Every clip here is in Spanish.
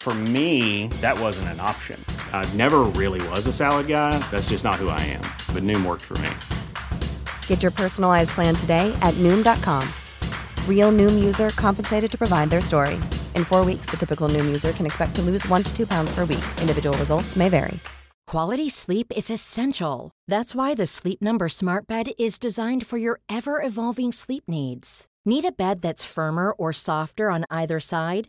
For me, that wasn't an option. I never really was a salad guy. That's just not who I am. But Noom worked for me. Get your personalized plan today at Noom.com. Real Noom user compensated to provide their story. In four weeks, the typical Noom user can expect to lose one to two pounds per week. Individual results may vary. Quality sleep is essential. That's why the Sleep Number Smart Bed is designed for your ever evolving sleep needs. Need a bed that's firmer or softer on either side?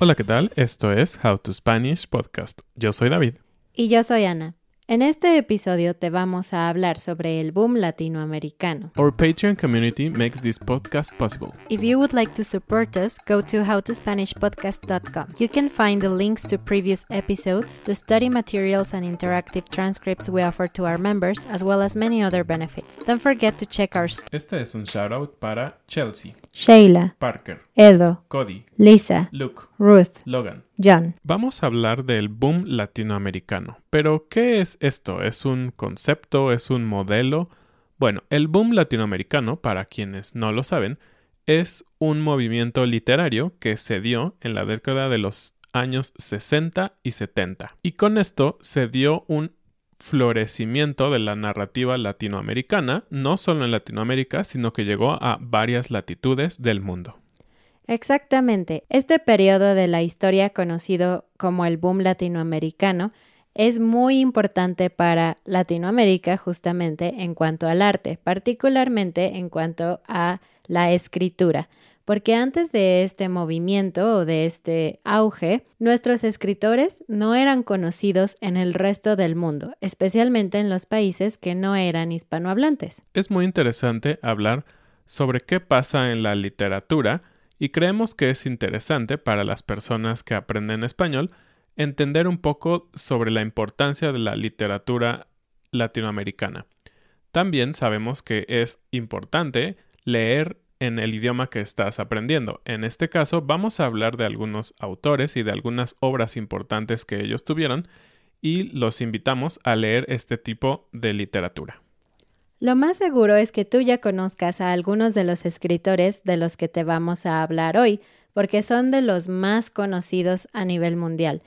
Hola, ¿qué tal? Esto es How to Spanish Podcast. Yo soy David. Y yo soy Ana. En este episodio te vamos a hablar sobre el boom latinoamericano. Our Patreon community makes this podcast possible. If you would like to support us, go to howtospanishpodcast.com. You can find the links to previous episodes, the study materials and interactive transcripts we offer to our members, as well as many other benefits. Don't forget to check our st- Este es un shoutout para Chelsea, Sheila, Parker, Edo, Cody, Lisa, Luke, Ruth, Logan. John. Vamos a hablar del boom latinoamericano. Pero, ¿qué es esto? ¿Es un concepto? ¿Es un modelo? Bueno, el boom latinoamericano, para quienes no lo saben, es un movimiento literario que se dio en la década de los años 60 y 70. Y con esto se dio un florecimiento de la narrativa latinoamericana, no solo en Latinoamérica, sino que llegó a varias latitudes del mundo. Exactamente. Este periodo de la historia conocido como el boom latinoamericano es muy importante para Latinoamérica justamente en cuanto al arte, particularmente en cuanto a la escritura, porque antes de este movimiento o de este auge, nuestros escritores no eran conocidos en el resto del mundo, especialmente en los países que no eran hispanohablantes. Es muy interesante hablar sobre qué pasa en la literatura y creemos que es interesante para las personas que aprenden español entender un poco sobre la importancia de la literatura latinoamericana. También sabemos que es importante leer en el idioma que estás aprendiendo. En este caso vamos a hablar de algunos autores y de algunas obras importantes que ellos tuvieron y los invitamos a leer este tipo de literatura. Lo más seguro es que tú ya conozcas a algunos de los escritores de los que te vamos a hablar hoy, porque son de los más conocidos a nivel mundial.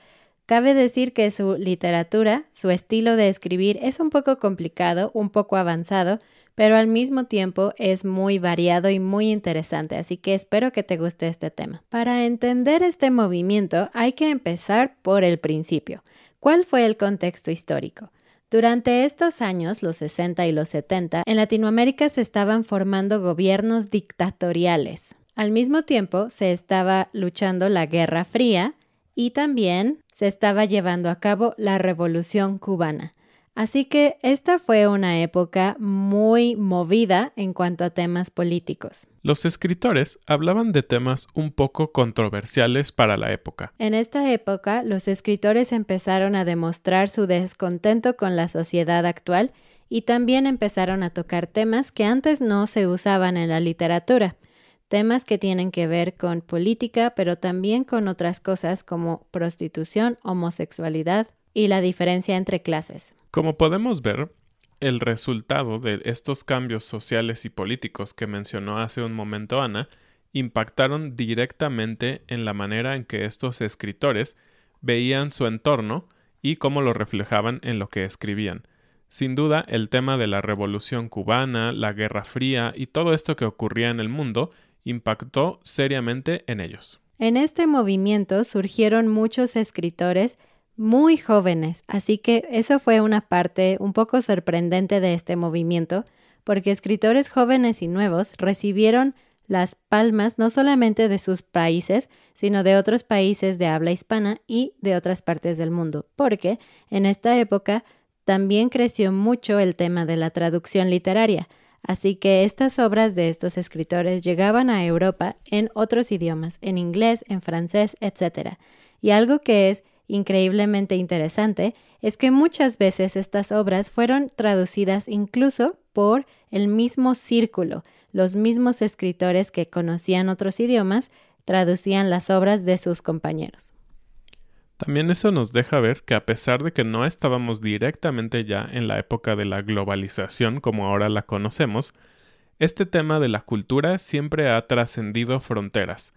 Cabe decir que su literatura, su estilo de escribir es un poco complicado, un poco avanzado, pero al mismo tiempo es muy variado y muy interesante, así que espero que te guste este tema. Para entender este movimiento hay que empezar por el principio. ¿Cuál fue el contexto histórico? Durante estos años, los 60 y los 70, en Latinoamérica se estaban formando gobiernos dictatoriales. Al mismo tiempo, se estaba luchando la Guerra Fría y también se estaba llevando a cabo la Revolución cubana. Así que esta fue una época muy movida en cuanto a temas políticos. Los escritores hablaban de temas un poco controversiales para la época. En esta época, los escritores empezaron a demostrar su descontento con la sociedad actual y también empezaron a tocar temas que antes no se usaban en la literatura, temas que tienen que ver con política, pero también con otras cosas como prostitución, homosexualidad y la diferencia entre clases. Como podemos ver, el resultado de estos cambios sociales y políticos que mencionó hace un momento Ana impactaron directamente en la manera en que estos escritores veían su entorno y cómo lo reflejaban en lo que escribían. Sin duda, el tema de la Revolución cubana, la Guerra Fría y todo esto que ocurría en el mundo impactó seriamente en ellos. En este movimiento surgieron muchos escritores muy jóvenes, así que eso fue una parte un poco sorprendente de este movimiento, porque escritores jóvenes y nuevos recibieron las palmas no solamente de sus países, sino de otros países de habla hispana y de otras partes del mundo, porque en esta época también creció mucho el tema de la traducción literaria, así que estas obras de estos escritores llegaban a Europa en otros idiomas, en inglés, en francés, etc. Y algo que es increíblemente interesante es que muchas veces estas obras fueron traducidas incluso por el mismo círculo, los mismos escritores que conocían otros idiomas traducían las obras de sus compañeros. También eso nos deja ver que a pesar de que no estábamos directamente ya en la época de la globalización como ahora la conocemos, este tema de la cultura siempre ha trascendido fronteras,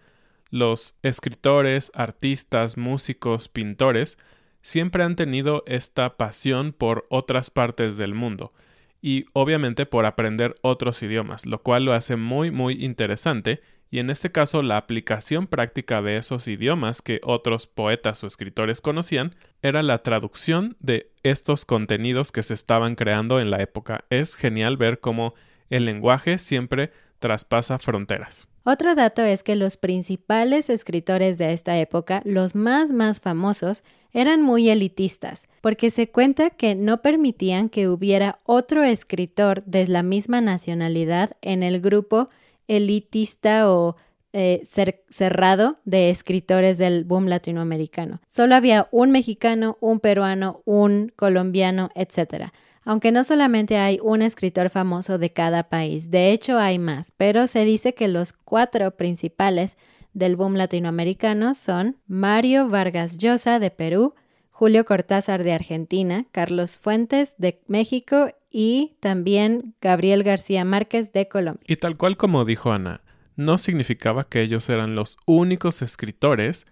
los escritores, artistas, músicos, pintores siempre han tenido esta pasión por otras partes del mundo y obviamente por aprender otros idiomas, lo cual lo hace muy muy interesante y en este caso la aplicación práctica de esos idiomas que otros poetas o escritores conocían era la traducción de estos contenidos que se estaban creando en la época. Es genial ver cómo el lenguaje siempre traspasa fronteras. Otro dato es que los principales escritores de esta época, los más más famosos, eran muy elitistas, porque se cuenta que no permitían que hubiera otro escritor de la misma nacionalidad en el grupo elitista o eh, cerrado de escritores del boom latinoamericano. Solo había un mexicano, un peruano, un colombiano, etc aunque no solamente hay un escritor famoso de cada país, de hecho hay más, pero se dice que los cuatro principales del boom latinoamericano son Mario Vargas Llosa de Perú, Julio Cortázar de Argentina, Carlos Fuentes de México y también Gabriel García Márquez de Colombia. Y tal cual como dijo Ana, no significaba que ellos eran los únicos escritores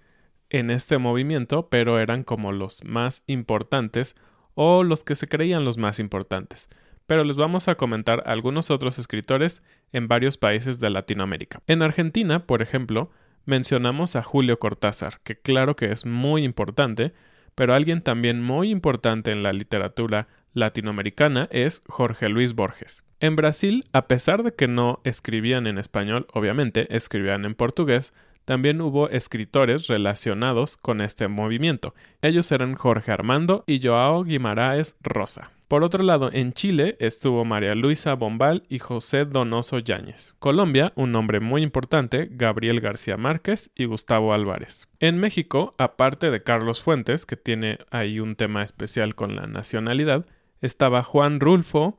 en este movimiento, pero eran como los más importantes o los que se creían los más importantes, pero les vamos a comentar algunos otros escritores en varios países de Latinoamérica. En Argentina, por ejemplo, mencionamos a Julio Cortázar, que claro que es muy importante, pero alguien también muy importante en la literatura latinoamericana es Jorge Luis Borges. En Brasil, a pesar de que no escribían en español, obviamente escribían en portugués, también hubo escritores relacionados con este movimiento. Ellos eran Jorge Armando y Joao Guimaraes Rosa. Por otro lado, en Chile estuvo María Luisa Bombal y José Donoso Yáñez. Colombia, un nombre muy importante, Gabriel García Márquez y Gustavo Álvarez. En México, aparte de Carlos Fuentes, que tiene ahí un tema especial con la nacionalidad, estaba Juan Rulfo,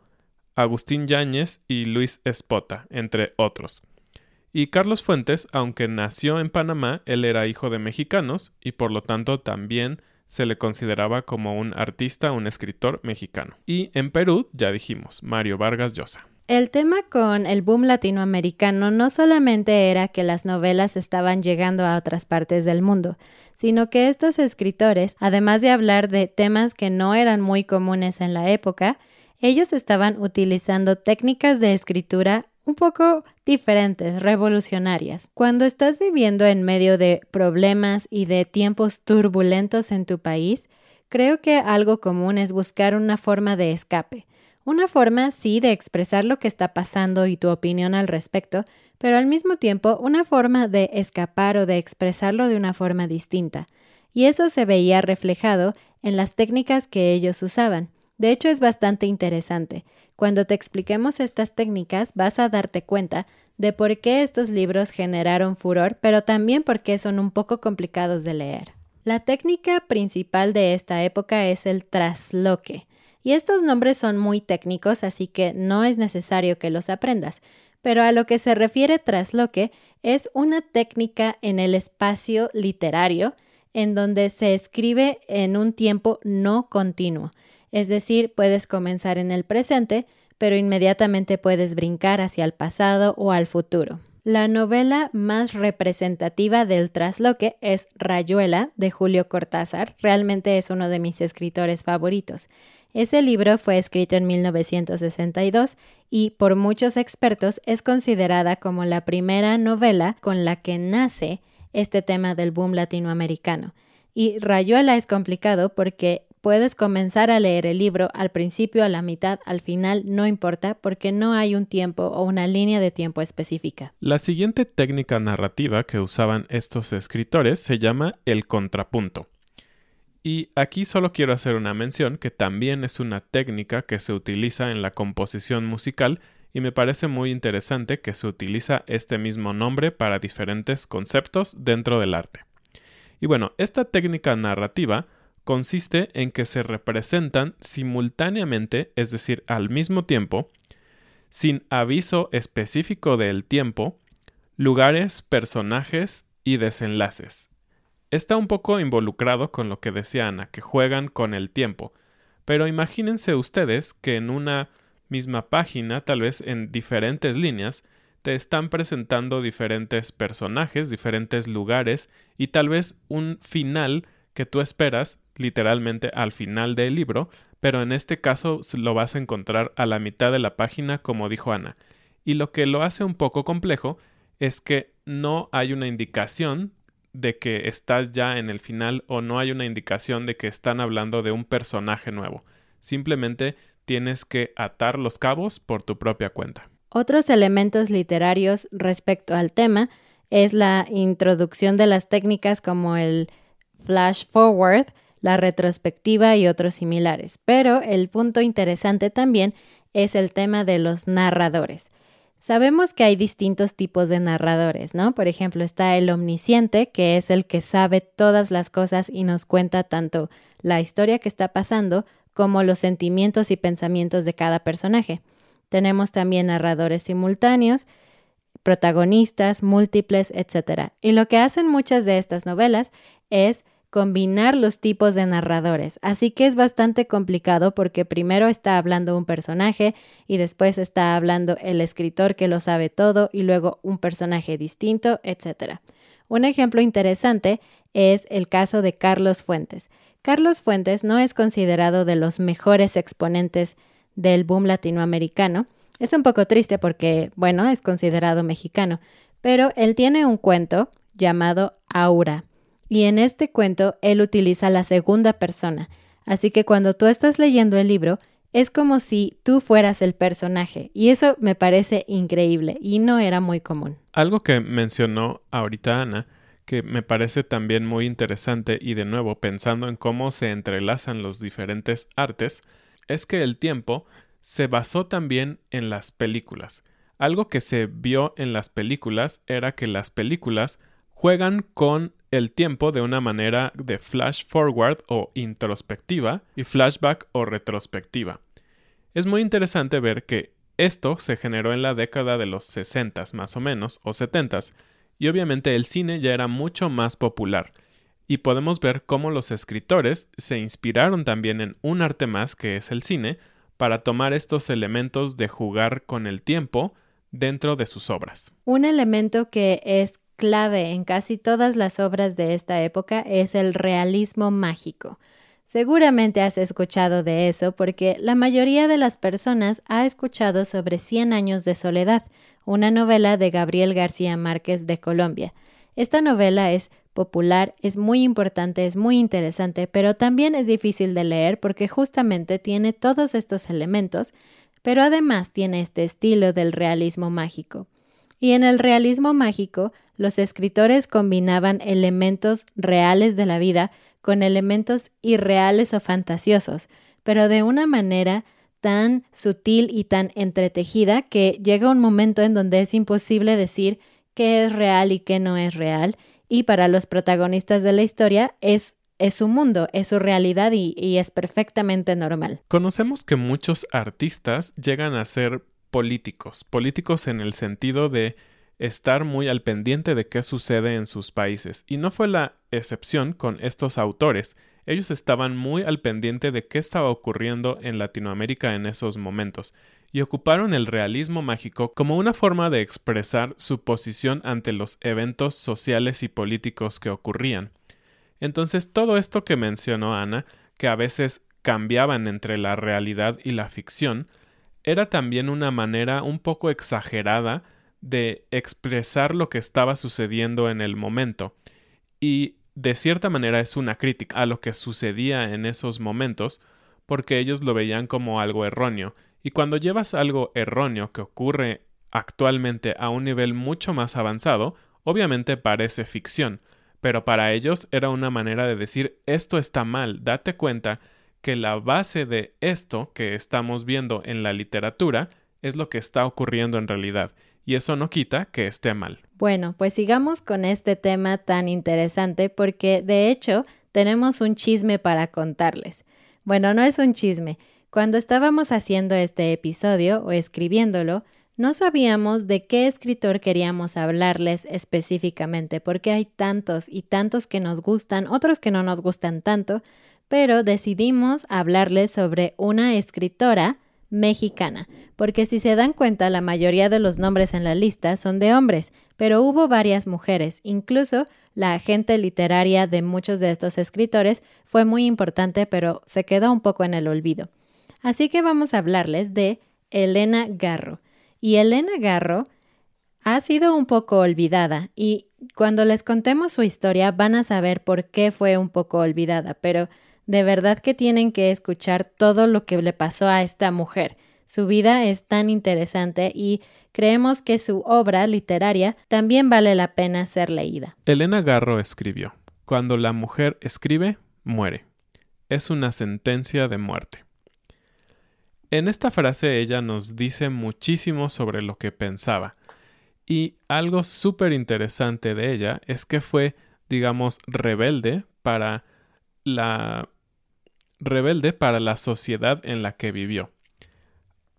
Agustín Yáñez y Luis Espota, entre otros. Y Carlos Fuentes, aunque nació en Panamá, él era hijo de mexicanos y por lo tanto también se le consideraba como un artista, un escritor mexicano. Y en Perú, ya dijimos, Mario Vargas Llosa. El tema con el boom latinoamericano no solamente era que las novelas estaban llegando a otras partes del mundo, sino que estos escritores, además de hablar de temas que no eran muy comunes en la época, ellos estaban utilizando técnicas de escritura un poco diferentes, revolucionarias. Cuando estás viviendo en medio de problemas y de tiempos turbulentos en tu país, creo que algo común es buscar una forma de escape. Una forma, sí, de expresar lo que está pasando y tu opinión al respecto, pero al mismo tiempo una forma de escapar o de expresarlo de una forma distinta. Y eso se veía reflejado en las técnicas que ellos usaban. De hecho, es bastante interesante. Cuando te expliquemos estas técnicas vas a darte cuenta de por qué estos libros generaron furor, pero también por qué son un poco complicados de leer. La técnica principal de esta época es el trasloque. Y estos nombres son muy técnicos, así que no es necesario que los aprendas. Pero a lo que se refiere trasloque es una técnica en el espacio literario en donde se escribe en un tiempo no continuo. Es decir, puedes comenzar en el presente, pero inmediatamente puedes brincar hacia el pasado o al futuro. La novela más representativa del trasloque es Rayuela de Julio Cortázar. Realmente es uno de mis escritores favoritos. Ese libro fue escrito en 1962 y por muchos expertos es considerada como la primera novela con la que nace este tema del boom latinoamericano. Y Rayuela es complicado porque puedes comenzar a leer el libro al principio, a la mitad, al final, no importa, porque no hay un tiempo o una línea de tiempo específica. La siguiente técnica narrativa que usaban estos escritores se llama el contrapunto. Y aquí solo quiero hacer una mención que también es una técnica que se utiliza en la composición musical y me parece muy interesante que se utiliza este mismo nombre para diferentes conceptos dentro del arte. Y bueno, esta técnica narrativa consiste en que se representan simultáneamente, es decir, al mismo tiempo, sin aviso específico del tiempo, lugares, personajes y desenlaces. Está un poco involucrado con lo que decía Ana, que juegan con el tiempo, pero imagínense ustedes que en una misma página, tal vez en diferentes líneas, te están presentando diferentes personajes, diferentes lugares y tal vez un final que tú esperas literalmente al final del libro, pero en este caso lo vas a encontrar a la mitad de la página como dijo Ana. Y lo que lo hace un poco complejo es que no hay una indicación de que estás ya en el final o no hay una indicación de que están hablando de un personaje nuevo. Simplemente tienes que atar los cabos por tu propia cuenta. Otros elementos literarios respecto al tema es la introducción de las técnicas como el flash forward, la retrospectiva y otros similares. Pero el punto interesante también es el tema de los narradores. Sabemos que hay distintos tipos de narradores, ¿no? Por ejemplo, está el omnisciente, que es el que sabe todas las cosas y nos cuenta tanto la historia que está pasando como los sentimientos y pensamientos de cada personaje. Tenemos también narradores simultáneos, protagonistas, múltiples, etc. Y lo que hacen muchas de estas novelas es combinar los tipos de narradores. Así que es bastante complicado porque primero está hablando un personaje y después está hablando el escritor que lo sabe todo y luego un personaje distinto, etc. Un ejemplo interesante es el caso de Carlos Fuentes. Carlos Fuentes no es considerado de los mejores exponentes del boom latinoamericano. Es un poco triste porque, bueno, es considerado mexicano, pero él tiene un cuento llamado Aura y en este cuento él utiliza la segunda persona. Así que cuando tú estás leyendo el libro, es como si tú fueras el personaje. Y eso me parece increíble y no era muy común. Algo que mencionó ahorita Ana, que me parece también muy interesante y de nuevo pensando en cómo se entrelazan los diferentes artes, es que el tiempo se basó también en las películas. Algo que se vio en las películas era que las películas juegan con el tiempo de una manera de flash forward o introspectiva y flashback o retrospectiva. Es muy interesante ver que esto se generó en la década de los 60 más o menos o 70 y obviamente el cine ya era mucho más popular y podemos ver cómo los escritores se inspiraron también en un arte más que es el cine para tomar estos elementos de jugar con el tiempo dentro de sus obras. Un elemento que es clave en casi todas las obras de esta época es el realismo mágico. Seguramente has escuchado de eso porque la mayoría de las personas ha escuchado sobre Cien años de soledad, una novela de Gabriel García Márquez de Colombia. Esta novela es popular, es muy importante, es muy interesante, pero también es difícil de leer porque justamente tiene todos estos elementos, pero además tiene este estilo del realismo mágico. Y en el realismo mágico, los escritores combinaban elementos reales de la vida con elementos irreales o fantasiosos, pero de una manera tan sutil y tan entretejida que llega un momento en donde es imposible decir qué es real y qué no es real, y para los protagonistas de la historia es es su mundo, es su realidad y, y, es perfectamente normal. Conocemos que muchos artistas llegan a ser políticos, políticos en el sentido de estar muy al pendiente de qué sucede en sus países, y no fue la excepción con estos autores. Ellos estaban muy al pendiente de qué estaba ocurriendo en Latinoamérica en esos momentos, y ocuparon el realismo mágico como una forma de expresar su posición ante los eventos sociales y políticos que ocurrían. Entonces todo esto que mencionó Ana, que a veces cambiaban entre la realidad y la ficción, era también una manera un poco exagerada de expresar lo que estaba sucediendo en el momento. Y de cierta manera es una crítica a lo que sucedía en esos momentos, porque ellos lo veían como algo erróneo. Y cuando llevas algo erróneo que ocurre actualmente a un nivel mucho más avanzado, obviamente parece ficción, pero para ellos era una manera de decir esto está mal, date cuenta que la base de esto que estamos viendo en la literatura es lo que está ocurriendo en realidad, y eso no quita que esté mal. Bueno, pues sigamos con este tema tan interesante porque de hecho tenemos un chisme para contarles. Bueno, no es un chisme. Cuando estábamos haciendo este episodio o escribiéndolo, no sabíamos de qué escritor queríamos hablarles específicamente, porque hay tantos y tantos que nos gustan, otros que no nos gustan tanto, pero decidimos hablarles sobre una escritora mexicana, porque si se dan cuenta la mayoría de los nombres en la lista son de hombres, pero hubo varias mujeres, incluso la agente literaria de muchos de estos escritores fue muy importante, pero se quedó un poco en el olvido. Así que vamos a hablarles de Elena Garro. Y Elena Garro ha sido un poco olvidada y cuando les contemos su historia van a saber por qué fue un poco olvidada, pero de verdad que tienen que escuchar todo lo que le pasó a esta mujer. Su vida es tan interesante y creemos que su obra literaria también vale la pena ser leída. Elena Garro escribió, Cuando la mujer escribe, muere. Es una sentencia de muerte. En esta frase ella nos dice muchísimo sobre lo que pensaba. Y algo súper interesante de ella es que fue, digamos, rebelde para la rebelde para la sociedad en la que vivió.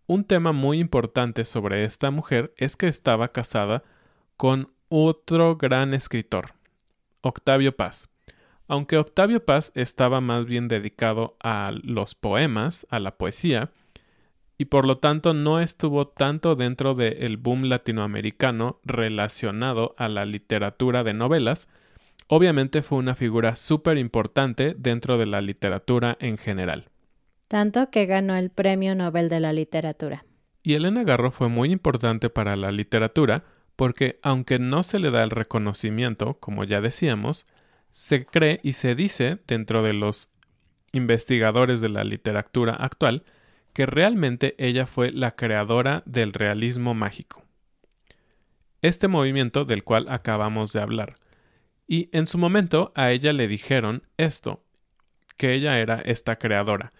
Un tema muy importante sobre esta mujer es que estaba casada con otro gran escritor, Octavio Paz. Aunque Octavio Paz estaba más bien dedicado a los poemas, a la poesía, y por lo tanto no estuvo tanto dentro del boom latinoamericano relacionado a la literatura de novelas, obviamente fue una figura súper importante dentro de la literatura en general. Tanto que ganó el Premio Nobel de la Literatura. Y Elena Garro fue muy importante para la literatura porque, aunque no se le da el reconocimiento, como ya decíamos, se cree y se dice dentro de los investigadores de la literatura actual que realmente ella fue la creadora del realismo mágico. Este movimiento del cual acabamos de hablar, y en su momento a ella le dijeron esto, que ella era esta creadora,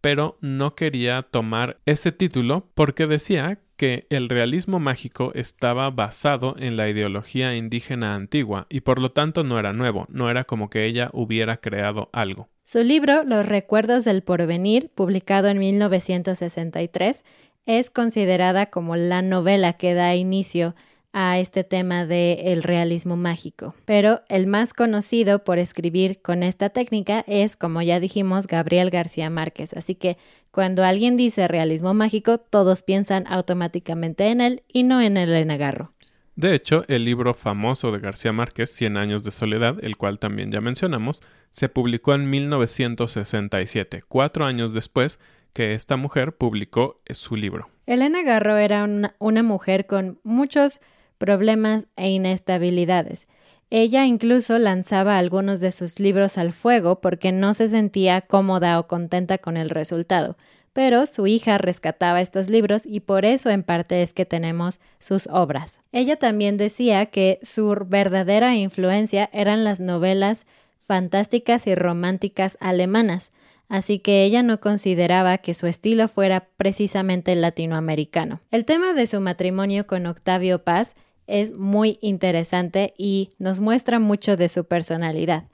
pero no quería tomar ese título porque decía que el realismo mágico estaba basado en la ideología indígena antigua y por lo tanto no era nuevo, no era como que ella hubiera creado algo. Su libro Los recuerdos del porvenir, publicado en 1963, es considerada como la novela que da inicio a este tema del realismo mágico. Pero el más conocido por escribir con esta técnica es, como ya dijimos, Gabriel García Márquez. Así que cuando alguien dice realismo mágico, todos piensan automáticamente en él y no en el enagarro. De hecho, el libro famoso de García Márquez, Cien años de soledad, el cual también ya mencionamos, se publicó en 1967, cuatro años después que esta mujer publicó su libro. Elena Garro era una, una mujer con muchos problemas e inestabilidades. Ella incluso lanzaba algunos de sus libros al fuego porque no se sentía cómoda o contenta con el resultado, pero su hija rescataba estos libros y por eso en parte es que tenemos sus obras. Ella también decía que su verdadera influencia eran las novelas fantásticas y románticas alemanas, así que ella no consideraba que su estilo fuera precisamente latinoamericano. El tema de su matrimonio con Octavio Paz es muy interesante y nos muestra mucho de su personalidad.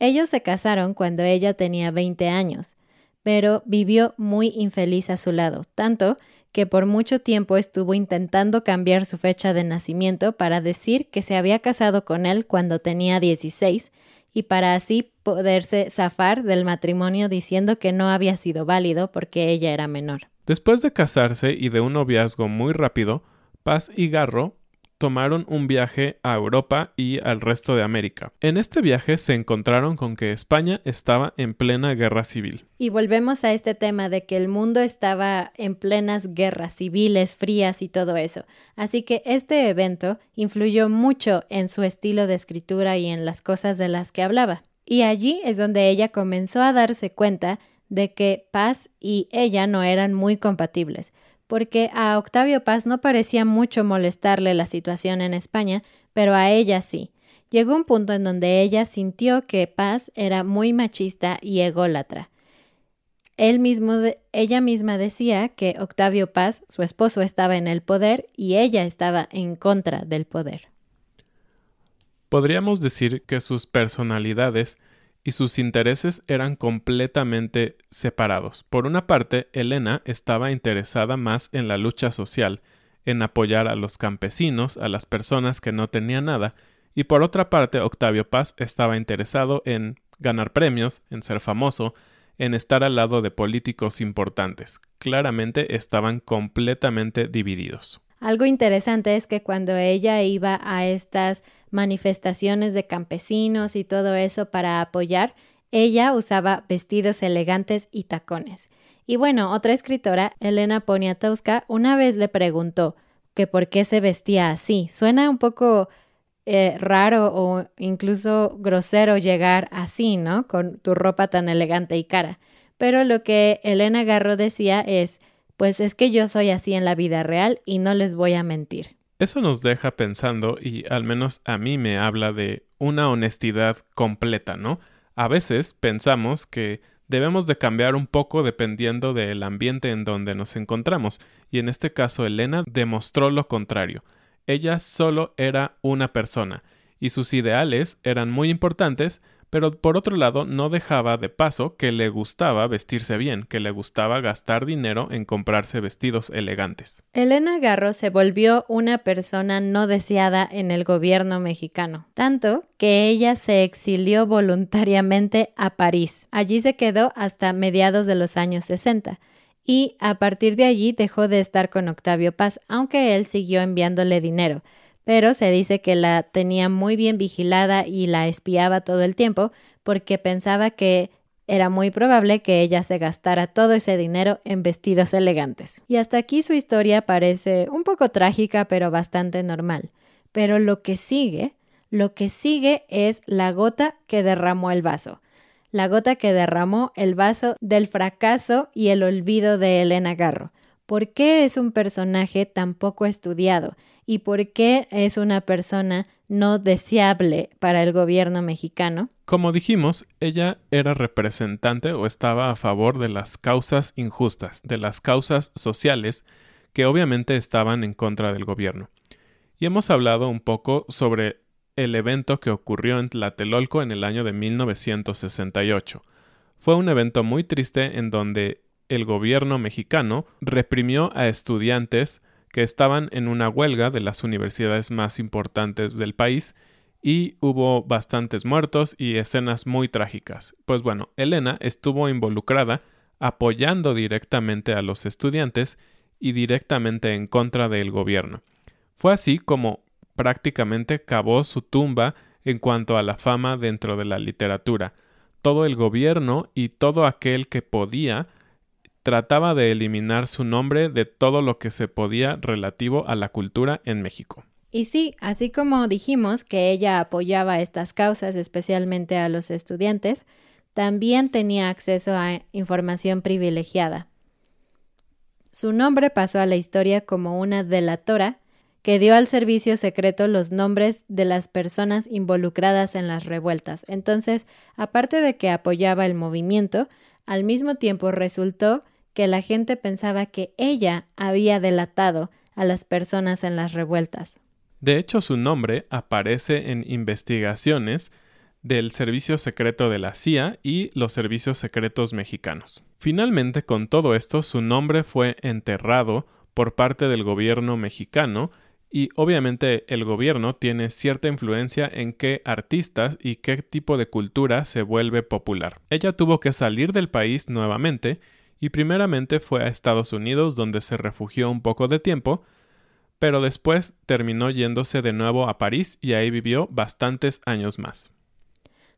Ellos se casaron cuando ella tenía 20 años, pero vivió muy infeliz a su lado, tanto que por mucho tiempo estuvo intentando cambiar su fecha de nacimiento para decir que se había casado con él cuando tenía 16 y para así poderse zafar del matrimonio diciendo que no había sido válido porque ella era menor. Después de casarse y de un noviazgo muy rápido, Paz y Garro tomaron un viaje a Europa y al resto de América. En este viaje se encontraron con que España estaba en plena guerra civil. Y volvemos a este tema de que el mundo estaba en plenas guerras civiles, frías y todo eso. Así que este evento influyó mucho en su estilo de escritura y en las cosas de las que hablaba. Y allí es donde ella comenzó a darse cuenta de que Paz y ella no eran muy compatibles porque a Octavio Paz no parecía mucho molestarle la situación en España, pero a ella sí. Llegó un punto en donde ella sintió que Paz era muy machista y ególatra. Ella misma decía que Octavio Paz, su esposo, estaba en el poder y ella estaba en contra del poder. Podríamos decir que sus personalidades y sus intereses eran completamente separados. Por una parte, Elena estaba interesada más en la lucha social, en apoyar a los campesinos, a las personas que no tenían nada, y por otra parte, Octavio Paz estaba interesado en ganar premios, en ser famoso, en estar al lado de políticos importantes. Claramente estaban completamente divididos. Algo interesante es que cuando ella iba a estas manifestaciones de campesinos y todo eso para apoyar, ella usaba vestidos elegantes y tacones. Y bueno, otra escritora, Elena Poniatowska, una vez le preguntó que por qué se vestía así. Suena un poco eh, raro o incluso grosero llegar así, ¿no? Con tu ropa tan elegante y cara. Pero lo que Elena Garro decía es pues es que yo soy así en la vida real y no les voy a mentir. Eso nos deja pensando y al menos a mí me habla de una honestidad completa, ¿no? A veces pensamos que debemos de cambiar un poco dependiendo del ambiente en donde nos encontramos, y en este caso Elena demostró lo contrario. Ella solo era una persona, y sus ideales eran muy importantes, pero por otro lado no dejaba de paso que le gustaba vestirse bien, que le gustaba gastar dinero en comprarse vestidos elegantes. Elena Garro se volvió una persona no deseada en el gobierno mexicano, tanto que ella se exilió voluntariamente a París. Allí se quedó hasta mediados de los años 60 y a partir de allí dejó de estar con Octavio Paz, aunque él siguió enviándole dinero pero se dice que la tenía muy bien vigilada y la espiaba todo el tiempo porque pensaba que era muy probable que ella se gastara todo ese dinero en vestidos elegantes. Y hasta aquí su historia parece un poco trágica, pero bastante normal. Pero lo que sigue, lo que sigue es la gota que derramó el vaso. La gota que derramó el vaso del fracaso y el olvido de Elena Garro. ¿Por qué es un personaje tan poco estudiado? y por qué es una persona no deseable para el gobierno mexicano? Como dijimos, ella era representante o estaba a favor de las causas injustas, de las causas sociales que obviamente estaban en contra del gobierno. Y hemos hablado un poco sobre el evento que ocurrió en Tlatelolco en el año de 1968. Fue un evento muy triste en donde el gobierno mexicano reprimió a estudiantes que estaban en una huelga de las universidades más importantes del país y hubo bastantes muertos y escenas muy trágicas. Pues bueno, Elena estuvo involucrada apoyando directamente a los estudiantes y directamente en contra del gobierno. Fue así como prácticamente cavó su tumba en cuanto a la fama dentro de la literatura. Todo el gobierno y todo aquel que podía trataba de eliminar su nombre de todo lo que se podía relativo a la cultura en México. Y sí, así como dijimos que ella apoyaba estas causas, especialmente a los estudiantes, también tenía acceso a información privilegiada. Su nombre pasó a la historia como una delatora que dio al servicio secreto los nombres de las personas involucradas en las revueltas. Entonces, aparte de que apoyaba el movimiento, al mismo tiempo resultó que la gente pensaba que ella había delatado a las personas en las revueltas. De hecho, su nombre aparece en investigaciones del Servicio Secreto de la CIA y los servicios secretos mexicanos. Finalmente, con todo esto, su nombre fue enterrado por parte del gobierno mexicano y obviamente el gobierno tiene cierta influencia en qué artistas y qué tipo de cultura se vuelve popular. Ella tuvo que salir del país nuevamente y primeramente fue a Estados Unidos donde se refugió un poco de tiempo, pero después terminó yéndose de nuevo a París y ahí vivió bastantes años más.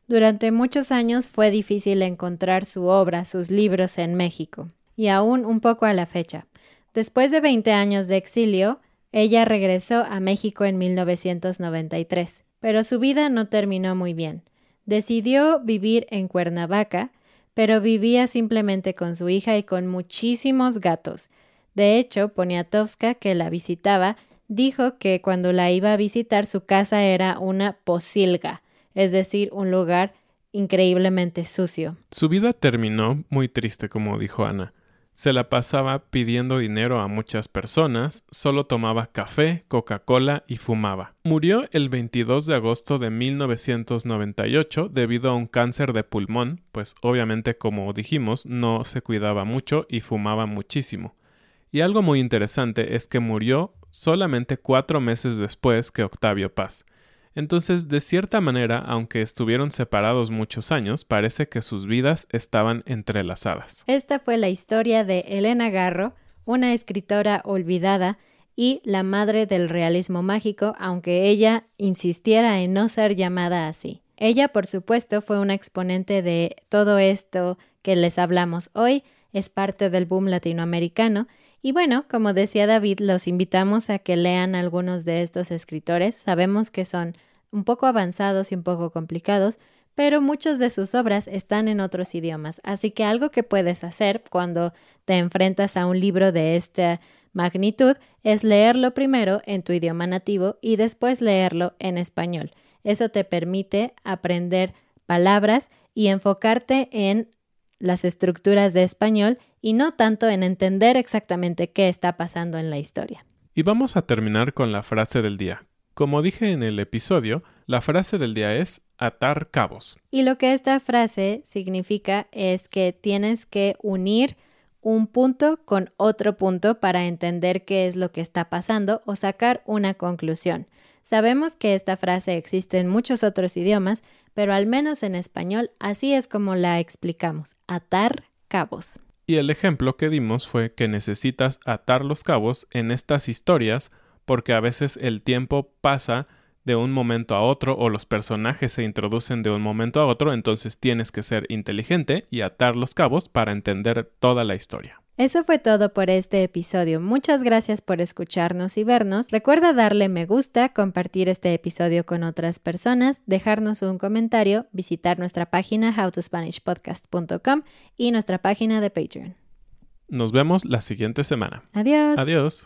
Durante muchos años fue difícil encontrar su obra, sus libros en México, y aún un poco a la fecha. Después de 20 años de exilio, ella regresó a México en 1993, pero su vida no terminó muy bien. Decidió vivir en Cuernavaca, pero vivía simplemente con su hija y con muchísimos gatos. De hecho, Poniatowska, que la visitaba, dijo que cuando la iba a visitar su casa era una posilga, es decir, un lugar increíblemente sucio. Su vida terminó muy triste, como dijo Ana. Se la pasaba pidiendo dinero a muchas personas, solo tomaba café, Coca-Cola y fumaba. Murió el 22 de agosto de 1998 debido a un cáncer de pulmón, pues obviamente como dijimos no se cuidaba mucho y fumaba muchísimo. Y algo muy interesante es que murió solamente cuatro meses después que Octavio Paz. Entonces, de cierta manera, aunque estuvieron separados muchos años, parece que sus vidas estaban entrelazadas. Esta fue la historia de Elena Garro, una escritora olvidada y la madre del realismo mágico, aunque ella insistiera en no ser llamada así. Ella, por supuesto, fue una exponente de todo esto que les hablamos hoy, es parte del boom latinoamericano y bueno, como decía David, los invitamos a que lean algunos de estos escritores. Sabemos que son un poco avanzados y un poco complicados, pero muchas de sus obras están en otros idiomas. Así que algo que puedes hacer cuando te enfrentas a un libro de esta magnitud es leerlo primero en tu idioma nativo y después leerlo en español. Eso te permite aprender palabras y enfocarte en las estructuras de español y no tanto en entender exactamente qué está pasando en la historia. Y vamos a terminar con la frase del día. Como dije en el episodio, la frase del día es atar cabos. Y lo que esta frase significa es que tienes que unir un punto con otro punto para entender qué es lo que está pasando o sacar una conclusión. Sabemos que esta frase existe en muchos otros idiomas, pero al menos en español así es como la explicamos, atar cabos. Y el ejemplo que dimos fue que necesitas atar los cabos en estas historias porque a veces el tiempo pasa de un momento a otro o los personajes se introducen de un momento a otro, entonces tienes que ser inteligente y atar los cabos para entender toda la historia. Eso fue todo por este episodio. Muchas gracias por escucharnos y vernos. Recuerda darle me gusta, compartir este episodio con otras personas, dejarnos un comentario, visitar nuestra página howtospanishpodcast.com y nuestra página de Patreon. Nos vemos la siguiente semana. Adiós. Adiós.